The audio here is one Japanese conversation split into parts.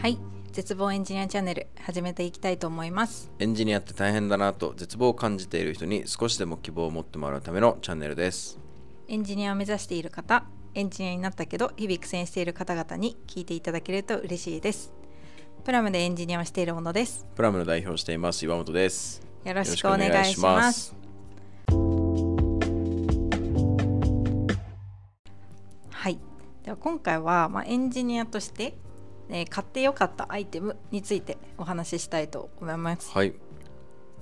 はい。絶望エンジニアチャンネル始めていきたいと思います。エンジニアって大変だなと絶望を感じている人に少しでも希望を持ってもらうためのチャンネルです。エンジニアを目指している方エンジニアになったけど日々苦戦している方々に聞いていただけると嬉しいです。プラムでエンジニアをしているものです。プラムの代表をしています岩本です。よろしくお願いします。はい。では今回は、まあ、エンジニアとして、えー買ってよかったアイテムについてお話ししたいと思います。はい。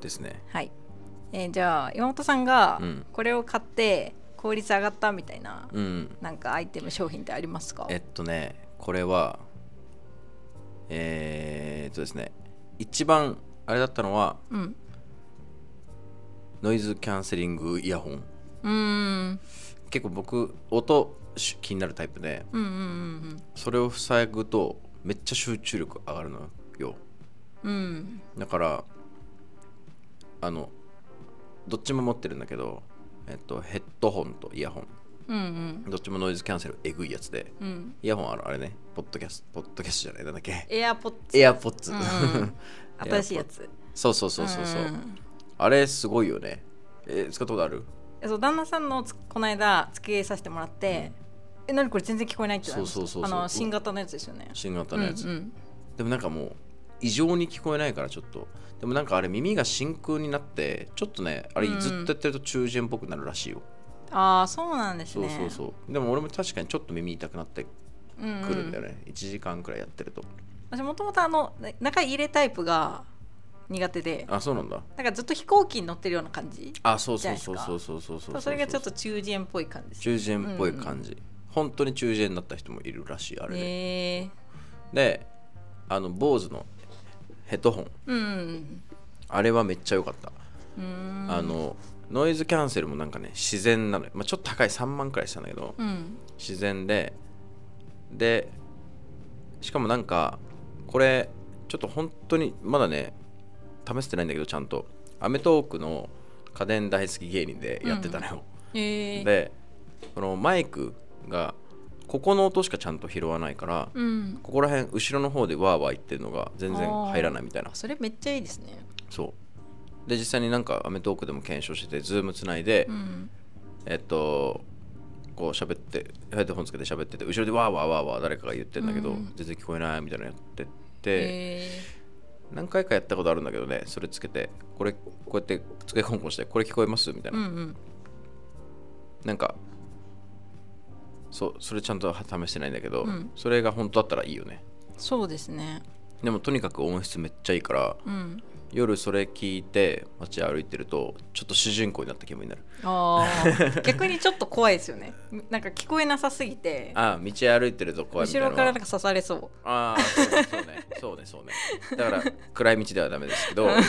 ですね。はい、えーじゃあ岩本さんがうん。これを買って効率上がったみたいな、うん。なんかアイテム商品ってありますか？えっとねこれはえー、っとですね一番あれだったのはうん。ノイズキャンセリングイヤホン。うーん。結構僕音し気になるタイプでうんうん。それを塞ぐとめっちゃ集中力上がるのよ。うん。うんだからあのどっちも持ってるんだけど、えっと、ヘッドホンとイヤホン。うんうん。どっちもノイズキャンセルえぐいやつでうん。イヤホンあるあれねポッドキャストポッドキャストじゃないなんだっけ？エアポッツ。エアポッツ、うん 新しいやつ。そうそうそうそうそう、んあれすごいよね。え使ったことある？えそう旦那さんのつこの間付き合いさせてもらって、え何これ全然聞こえないってそうそうそうあの新型のやつですよね。新型のやつ、うんうん。でもなんかもう異常に聞こえないからちょっとでもなんかあれ耳が真空になってちょっとねあれうんうんずっとやってると中耳炎っぽくなるらしいよ、ああそうなんですそうねそうそう。でも俺も確かにちょっと耳痛くなってうんうんくるんだよね、1時間くらいやってると。私もともとあのな中入れタイプが苦手で。あそうなんだ。なんかずっと飛行機に乗ってるような感じあそうそうそうそうそうそうそうそれがちょっと中耳炎っぽい感じ中耳炎っぽい感じ、本当に中耳炎になった人もいるらしいあれで、であの BOSE のヘッドホン。うんうんあれはめっちゃ良かった、うん。うーんあのノイズキャンセルもなんかね自然なのよ、まあ、ちょっと高い3万くらいしたんだけど、うん。自然で。でしかもなんかこれちょっと本当にまだね試せてないんだけどちゃんと。アメトーークの家電大好き芸人でやってたのよ、へえ。でこのマイクがここの音しかちゃんと拾わないから、うん。ここら辺後ろの方でワーワー言ってるのが全然入らないみたいな。あそれめっちゃいいですね。そう。で実際になんかアメトーークでも検証してて Zoom つないで、うん。えっとこう喋ってヘッドホンつけて喋ってて後ろでワーワーワーワー誰かが言ってんだけど、うん。全然聞こえないみたいなのやってて、何回かやったことあるんだけどねそれつけてこれこうやってつけコンコンしてこれ聞こえます？みたいな、うんうん。なんかそうそれちゃんと試してないんだけど、うん。それが本当だったらいいよね。そうですね。でもとにかく音質めっちゃいいからうん。夜それ聞いて街歩いてるとちょっと主人公になった気分になる。あー。逆にちょっと怖いですよね。なんか聞こえなさすぎて。ああ道歩いてると怖いみたいなのは。後ろからなんか刺されそう。ああそうねそうねそうねそうね。だから暗い道ではダメですけど。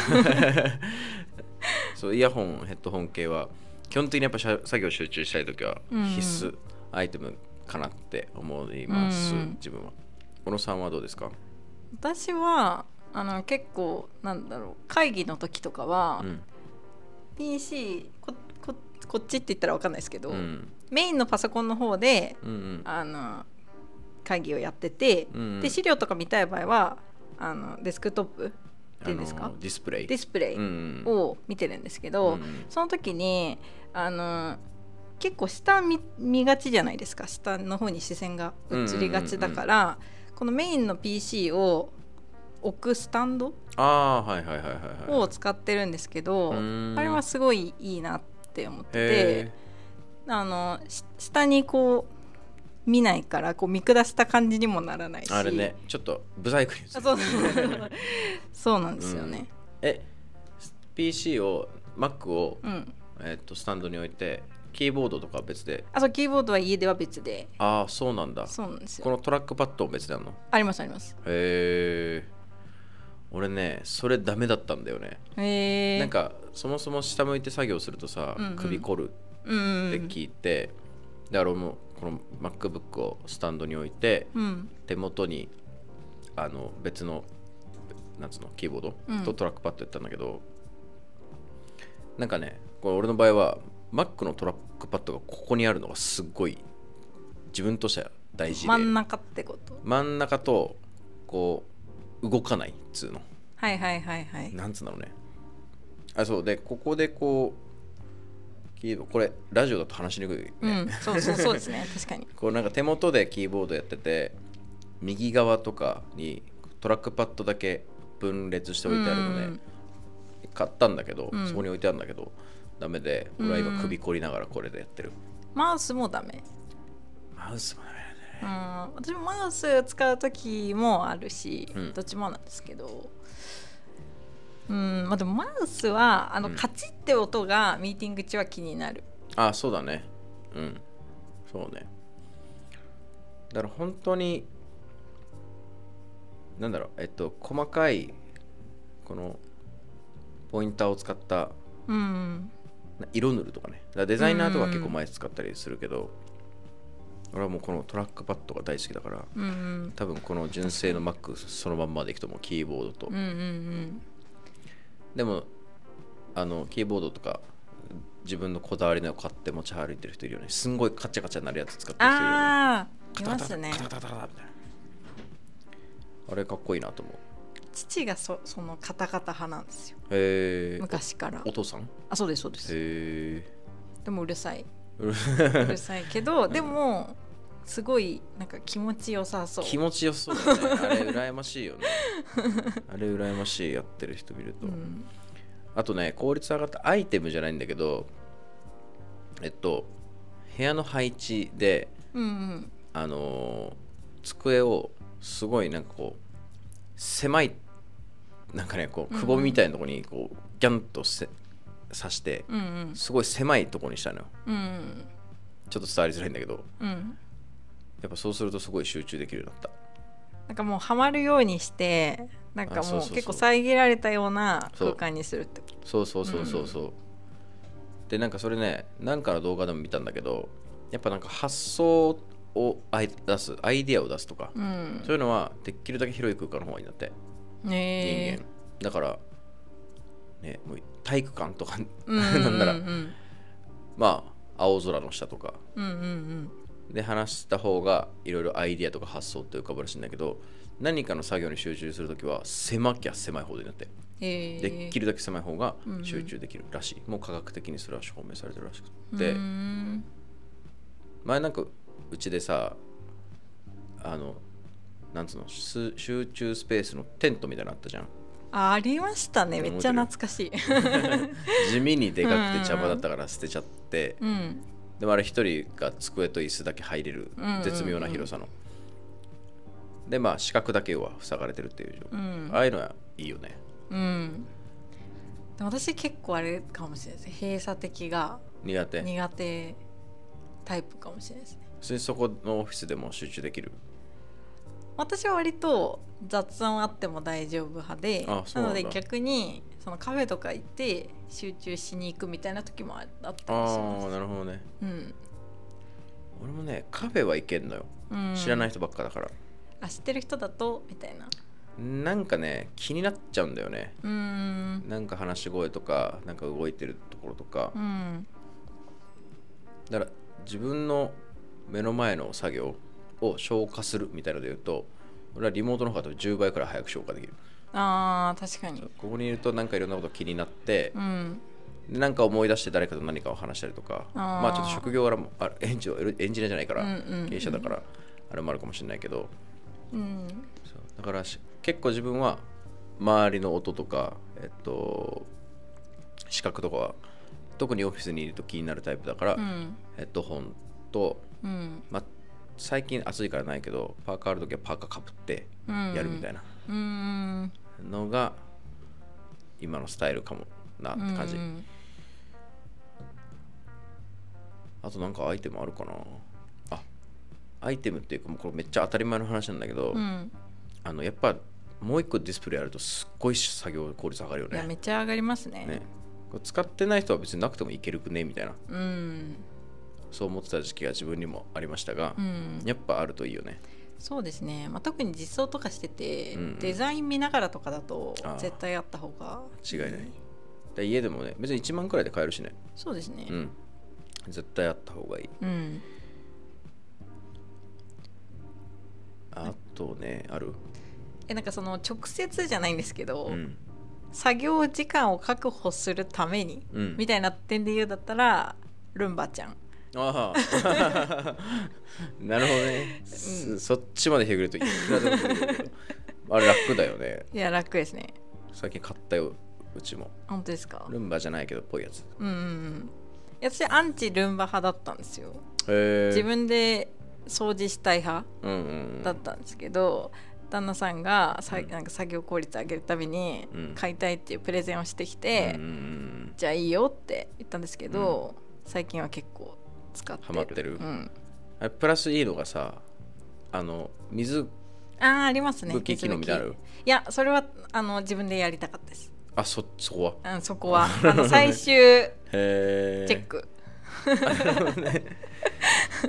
そうイヤホンヘッドホン系は基本的にやっぱ作業集中したい時はうん。必須アイテムかなって思います、うん自分は。小野さんはどうですか？私はあの結構なんだろう会議の時とかは、うん。PC こここっちって言ったら分かんないですけど、うん。メインのパソコンの方でうんうん。あの会議をやってて、うんうん。で資料とか見たい場合はあのデスクトップっていうんですか？ディスプレイ。ディスプレイうん。を見てるんですけど、うんうん。その時にあの結構下見見がちじゃないですか。下の方に視線が移りがちだから、このメインの PC を置くスタンドああーはいはいはいはいはい。を使ってるんですけど、うーん。あれはすごいいいなって思っててへあのし下にこう見ないからこう見下した感じにもならないし。ーあれねちょっとブサイクにそうそう。なんですよね。え PC を Mac を、うん、えっとスタンドに置いてキーボードとかは別で？あそうキーボードは家では別で。ああそうなんだ。そうなんですよ。このトラックパッドも別であるの？ありますあります。へえ俺ねそれダメだったんだよね、へえ。なんかそもそも下向いて作業するとさ、うんうん。首凝るうんうんって聞いて、だから俺もこの MacBook をスタンドに置いてうん。手元にあの別のなんつうのキーボードうん。とトラックパッドやったんだけど、なんかねこれ俺の場合は Mac のトラックパッドがここにあるのがすっごい自分としては大事で真ん中ってこと？真ん中とこう動かないっつうの。はいはいはいはい。なんつうんだろうね。あそう。でここでこうキーボこれラジオだと話しにくいね、うんそうそうそうですね。確かに。こうなんか手元でキーボードやってて右側とかにトラックパッドだけ分裂しておいてあるので、うん。買ったんだけど、うん。そこに置いてあるんだけどダメで俺は今首凝りながらこれでやってる、マウスもダメ。マウスもダメだね。うん。私もマウス使う時もあるし、うん。どっちもなんですけど。うん。まあでもマウスはあの、うん。カチッって音がミーティング中は気になる。あそうだね。うん。そうね。だから本当になんだろうえっと細かいこのポインターを使ったうん。な色塗るとかね。デザイナーとか結構前使ったりするけど、俺はもうこのトラックパッドが大好きだからうんうん。多分この純正の Mac そのまんまでいくと思う。キーボードと、うんうんうん。でもあのキーボードとか自分のこだわりのを買って持ち歩いてる人いるよね。すんごいカチャカチャなるやつ使ってる人いるよね。ああいカタカタますねカタカタカタみたいな。あれかっこいいなと思う父がそそのカタカタ派なんですよ。へえ昔から。お父さん？へあそうですそうです。えでもうるさい。うるさいけどでもすごいなんか気持ちよさそう。気持ちよそうだね。あれ 羨ましいよね。あれ羨ましいやってる人見ると、うん。あとね効率上がったアイテムじゃないんだけどえっと部屋の配置でうんうん。あのー机をすごいなんかこう狭いなんかねこうくぼみみたいなところにこうギャンとせ刺してうんうん。すごい狭いところにしたのよ。うんちょっと伝わりづらいんだけど。うん。やっぱそうするとすごい集中できるようになっなんかもうはまるようにしてなんかあそうそうそう。もう結構遮られたようなそう。空間にするって。こたそうそうそうそう。そう、でなんかそれねなんかの動画でも見たんだけどやっぱなんか発想をあい出すアイディアを出すとか、とうん。そういうのはできるだけ広い空間の方がいいんだって。人ね間。だからねもう体育館とかえ なんなら。うんまあ青空の下とか。うんうんうん。で話した方がいろいろアイディアとか発想って浮かぶらしいんだけど何かの作業に集中するときは狭きゃ狭いほどになって。えー。できるだけ狭い方がうんうん。集中できるらしい、もう科学的にそれは証明されてるらしくうて、前なんかうちでさあのなんつうのす集中スペースのテントみたいなのあったじゃん。あありましたね。めっちゃ懐かしい。地味にでかくて邪魔だったから捨てちゃって。うん。でもあれ一人が机と椅子だけ入れるうんうんうん。絶妙な広さの、でまあ四角だけは塞がれてるっていう状況、うん。ああいうのはいいよね。うん。でも私結構あれかもしれないです。閉鎖的が苦手。苦手タイプかもしれないです。ね普通にそこのオフィスでも集中できる？私は割と雑音あっても大丈夫派でなので逆にそのカフェとか行って集中しに行くみたいな時もあったりしあます。あなるほどね。うん。俺もねカフェは行けんのよ、うん。知らない人ばっかだから。あ知ってる人だと？みたいな。なんかね気になっちゃうんだよね。うーん。なんか話し声とかなんか動いてるところとか、うん。だから自分の目の前の作業を消化するみたいなので言うと俺はリモートの方が多分10倍くらい早く消化できる。あー確かに。ここにいるとなんかいろんなこと気になってう、ん。でなんか思い出して誰かと何かを話したりとかまあちょっと職業柄もあエンジエンジニアじゃないから、経営者だからあれもあるかもしれないけど。うん。そうだからし結構自分は周りの音とかえっと視覚とかは特にオフィスにいると気になるタイプだから、うん。ヘッドホンと、うん。まあ、最近暑いからないけどパーカーある時はパーカーかぶってうん。やるみたいな。のが今のスタイルかもなって感じ、うんあとなんかアイテムあるかな。あアイテムっていうかもうこれめっちゃ当たり前の話なんだけど、うん。あのやっぱもう一個ディスプレイあるとすっごい作業効率上がるよいやねめっちゃ上がりますね。ね。使ってない人は別になくてもいけるくねみたいな。うんそう思ってた時期が自分にもありましたが、うん。やっぱあるといいよね。そうですね、まあ、特に実装とかしてて、うんうん。デザイン見ながらとかだと絶対あった方が。違いない。で家でもね別に1万くらいで買えるしね。そうですね。うん。絶対あった方がいい。うん、あとねある？えなんかその直接じゃないんですけど、うん。作業時間を確保するために、うん。みたいな点で言うだったらルンバちゃんああ なるほどね、そそっちまでひぐるといくらでもできるけどあれ楽だよね。いや楽ですね。最近買ったようちも。本当ですか？ルンバじゃないけどっぽいやつ。うんうん私アンチルンバ派だったんですよ。へえ自分で掃除したい派うんうんうん。だったんですけど、旦那さんがさ、うん。なんか作業効率上げるためにうん。買いたいっていうプレゼンをしてきて、うんうんうんじゃあいいよって言ったんですけど、最近は結構使ってる。ハマってる？うん、あれプラスいいのがさあの水あーありますね。拭き機能みたいなのある？いやそれはあの自分でやりたかったです、あそそこは？うん、そこは。あの最終チェへえック、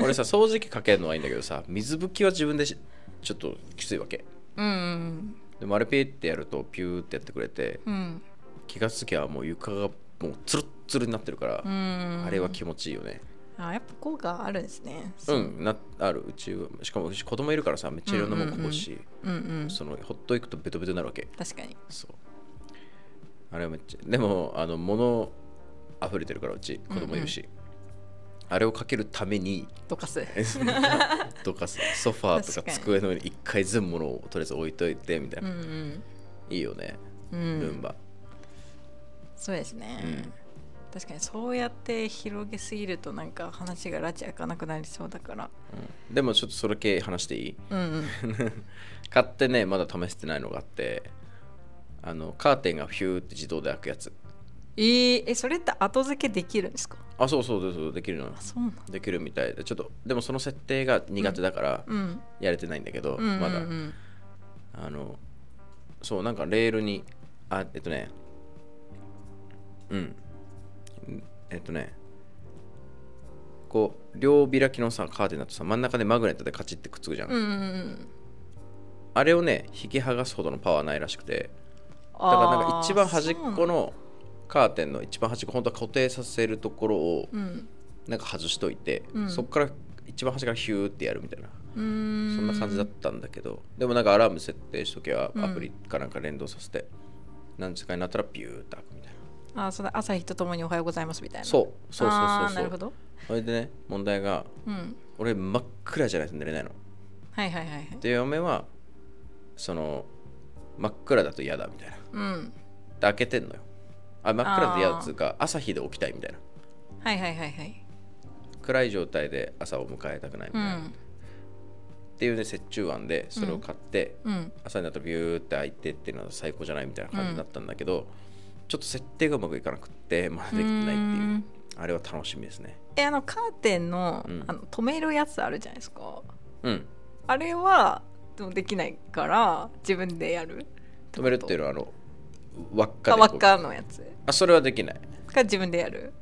俺さ掃除機かけるのはいいんだけどさ水拭きは自分でしちょっときついわけ。うんうんでもあれピーってやるとピューってやってくれてうん。気がつきはもう床がもうツルッツルになってるから、うん。あれは気持ちいいよねあやっぱ効果あるんですね。う。んなある。うちはしかもうち子供いるからさめっちゃいろんなもんこぼし、うんうんそのほっといくとベトベトになるわけ。確かに。そう。あれはめっちゃでもあの物溢れてるからうち子供いるし、あれをかけるためにどかす。どかす。ソファーとか机の上に一回全部物をとりあえず置いといてみたいうんな、うん。いいよね、うん。ルンバ。そうですね、うん確かにそうやって広げすぎるとなんか話が拉致開かなくなりそうだから。うん。でもちょっとそれ系話していい？うんうん。買ってねまだ試してないのがあってあのカーテンがヒューって自動で開くやつ。えー、えそれって後付けできるんですか？あそうそうそうそうできるのあそうなんできるみたいで。ちょっとでもその設定が苦手だからうん。やれてないんだけど、うんうんうん。まだ。あのそうなんかレールにあえっとね。うんえっとねこう両開きのさカーテンだとさ真ん中でマグネットでカチッてくっつくじゃん、うんうんうん。あれをね引き剥がすほどのパワーないらしくて。だだからなんか一番端っこのカーテンの一番端っこ本当は固定させるところをうん。なんか外しといて、うん。そこから一番端からヒューってやるみたいな。そんな感じだったんだけど。でもなんかアラーム設定しとけばうん。アプリかなんか連動させて、何時間になったらピューって開くあそ朝日とともにおはようございますみたいな。そうそうそうあそうそう。ーなるほど。それでね問題がうん。俺真っ暗じゃないと寝れないの。はいはいはいはい。で嫁はその真っ暗だと嫌だみたいな。うん。で開けてんのよ。あ真っ暗だと嫌だっつうか朝日で起きたいみたいな。はいはいはいはい。暗い状態で朝を迎えたくないみたいな、っうん。ていうね折衷案でそれを買って、うん。朝になったらビューって開いてっていうのは最高じゃないみたいな感じだったんだけど、ちょっと設定がうまくいかなくってまだできてないっていう。うん。あれは楽しみですね。えあのカーテンの,、うん。あの止めるやつあるじゃないですか。うん。あれはでもできないから自分でやる？止めるっていうのはあの輪っかで輪っかのやつ。あそれはできない。が自分でやる。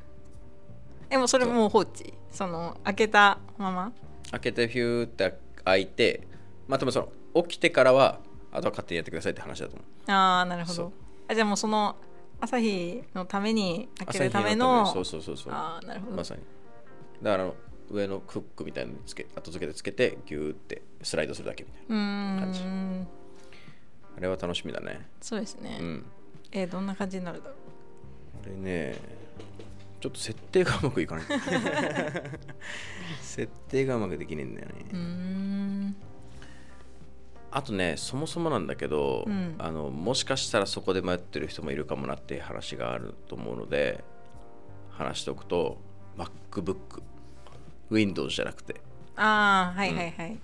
えもうそれもう放置？その開けたまま？開けてヒューって開いてまあでもその起きてからはあとは勝手にやってくださいって話だと思う。ああなるほど。あじゃあもうその朝日のために開けるため朝の日そうそうそうそう。ああなるほど、まさに。だから上のクックみたいなのにつけ後付けてつけてギューってスライドするだけみたいな感じ。んあれは楽しみだね。そうですね、うん。えーどんな感じになるだろう？あれねちょっと設定がうまくいかない。設定がうまくできねえんだよね、うーんあとねそもそもなんだけど、うん。あのもしかしたらそこで迷ってる人もいるかもなっていう話があると思うので話しておくと MacBook Windows じゃなくて。ああはいはいはい、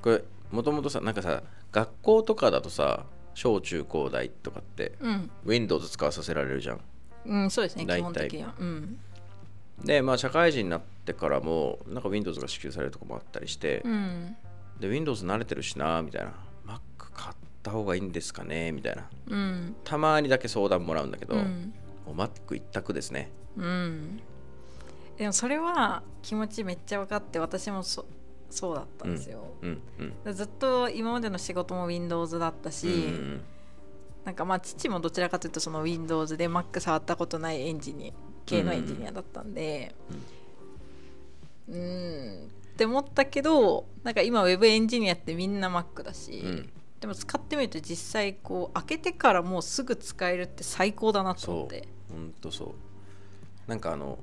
これもともとさなんかさ学校とかだとさ小中高大とかってうん、Windows 使わさせられるじゃん。うん、そうですね大体。基本的には。うん。でまあ社会人になってからもなんか Windows が支給されるとこもあったりして、うんで Windows 慣れてるしなみたいな。Mac 買った方がいいんですかねみたいな。うん。たまにだけ相談もらうんだけど、うん。もう Mac 一択ですね。うん。でもそれは気持ちめっちゃ分かって私もそそうだったんですよ、うんうんずっと今までの仕事も Windows だったし、うんなんかまあ父もどちらかというとその Windows で Mac 触ったことないエンジニア系のエンジニアだったんでうーんって思ったけどなんか今 Web エンジニアってみんな Mac だし、うん。でも使ってみると実際こう開けてからもうすぐ使えるって最高だなと思って。ほんとそう。なんかあの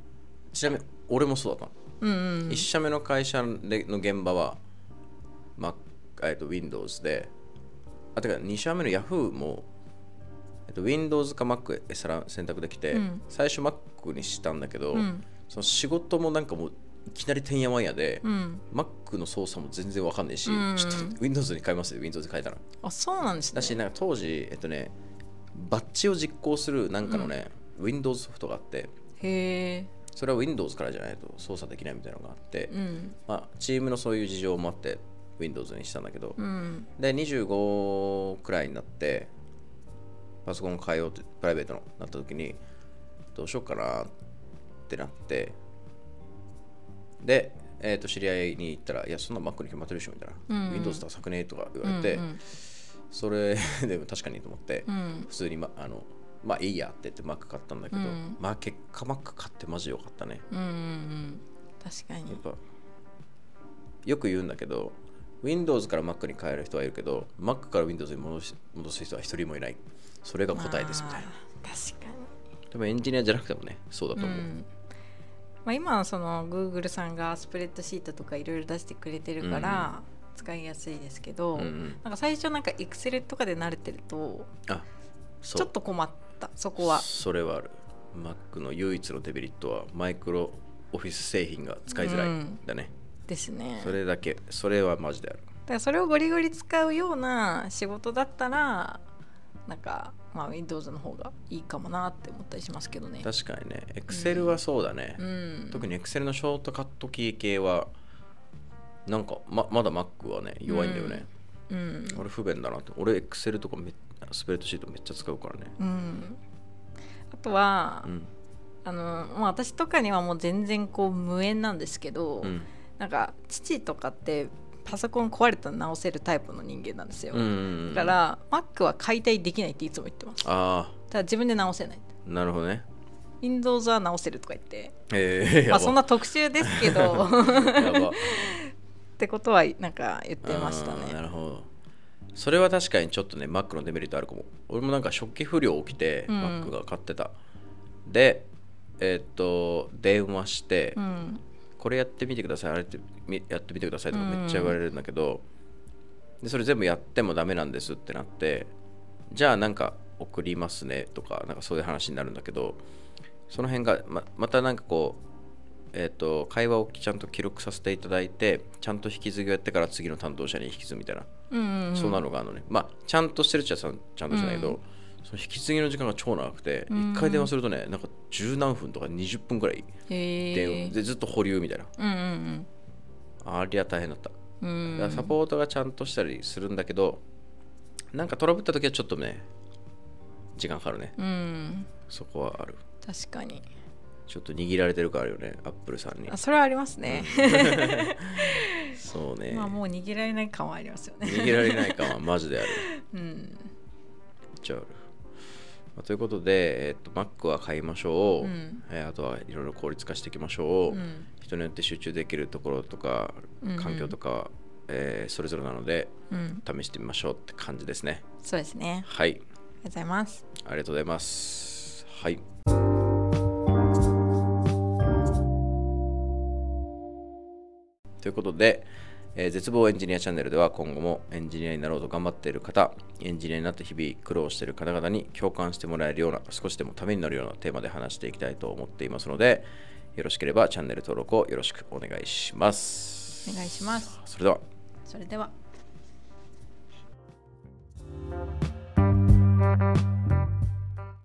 ちなみに俺もそうだったの、うんうん1社目の会社での現場は、Mac えっと Windows であてか2社目の Yahoo も、えっと、Windows か Mac 選択できて、うん。最初 Mac にしたんだけど、うん。その仕事もなんかもういきなりてんやわんやで、うん。Mac の操作も全然わかんないし、うん。ちょっと Windows に変えますよ Windows に変えたら。あそうなんですね。だしなんか当時えっとねバッジを実行するなんかのね、Windows ソフトがあってへえ。それは Windows からじゃないと操作できないみたいなのがあって、うん。まあ、チームのそういう事情もあって Windows にしたんだけど、うん。で25くらいになってパソコン変えようってプライベートのなった時にどうしようかなってなってで、えー、と知り合いに言ったら「いやそんな Mac に決まってるでしょ」みたいな、うん。うん Windows ダサくねとか言われて、うんそれでも確かにと思って、うん。普通に、ま、あのまあいいやって言って Mac 買ったんだけど、うん。まあ結果 Mac 買ってマジ良かったね。うんうんうん。確かに。やっぱよく言うんだけど Windows から Mac に変える人はいるけど Mac から Windows に戻し戻す人は一人もいない。それが答えですみたいな。まあ確かに。でもエンジニアじゃなくてもねそうだと思う、んまあ、今はその Google さんがスプレッドシートとかいろいろ出してくれてるから使いやすいですけど、うんうん。なんか最初なんか Excel とかで慣れてるとちょっと困ったそこは。それはある。Mac の唯一のデメリットはマイクロオフィス製品が使いづらい。うん。だね、ですね。それだけ。それはマジである。だからそれをゴリゴリ使うような仕事だったらなんか、まあ、Windows の方がいいかもなって思ったりしますけどね。確かにね。Excel はそうだね、うん。特に Excel のショートカットキー系はなんかままだ Mac はね弱いんだよね、うん。俺不便だなって。俺 Excel とかめスプレッドシートめっちゃ使うからね。うん。あとは、うん。あのまあ、私とかにはもう全然こう無縁なんですけど、うん。なんか父とかってパソコン壊れたら直せるタイプの人間なんですよ、うんうんうん。だから Mac は解体できないっていつも言ってます。だかあら自分で直せない。あなるほどね。Windows は直せるとか言って。えー、まあそんな特殊ですけど。ってことはなんか言ってましたあーなねるほど。それは確かにちょっとね Mac のデメリットあるかも。俺もなんか初期不良起きて、うん。Mac が買ってた。でえーっと電話して、うんこれやってみてくださいあれってみやってみてくださいとかめっちゃ言われるんだけど、でそれ全部やってもダメなんですってなってじゃあなんか送りますねとかなんかそういう話になるんだけどその辺がままたなんかこうえっ、と会話をちゃんと記録させていただいてちゃんと引き継ぎをやってから次の担当者に引き継ぐみたいな、うんうんそんなのがあるのね。まあちゃんとしてるっちゃちゃんちゃんとしてないけど、うんその引き継ぎの時間が超長くて、うん1回電話するとねなんか十何分とか20分くらいへ電話えでずっと保留みたいなうんうんありゃ大変だった。うんサポートがちゃんとしたりするんだけど、なんかトラブった時はちょっとね、時間かかるね。うんそこはある。確かにちょっと握られてるからあるよね、アップルさんにあ。それはありますね、そうね。まあもう握られない感はありますよね握られない感はマジである。うんじゃあある。まあということで、えっと、Mac は買いましょう。うんえーあとはいろいろ効率化していきましょう。うん人によって集中できるところとか、うんうん環境とかは、えーそれぞれなので、うん試してみましょうって感じですね。そうですねはい。ありがとうございますありがとうございます。はい。ということで、えー絶望エンジニアチャンネルでは今後もエンジニアになろうと頑張っている方、エンジニアになって日々苦労している方々に共感してもらえるような、少しでもためになるようなテーマで話していきたいと思っていますので、よろしければチャンネル登録をよろしくお願いします。お願いします。それでは。それでは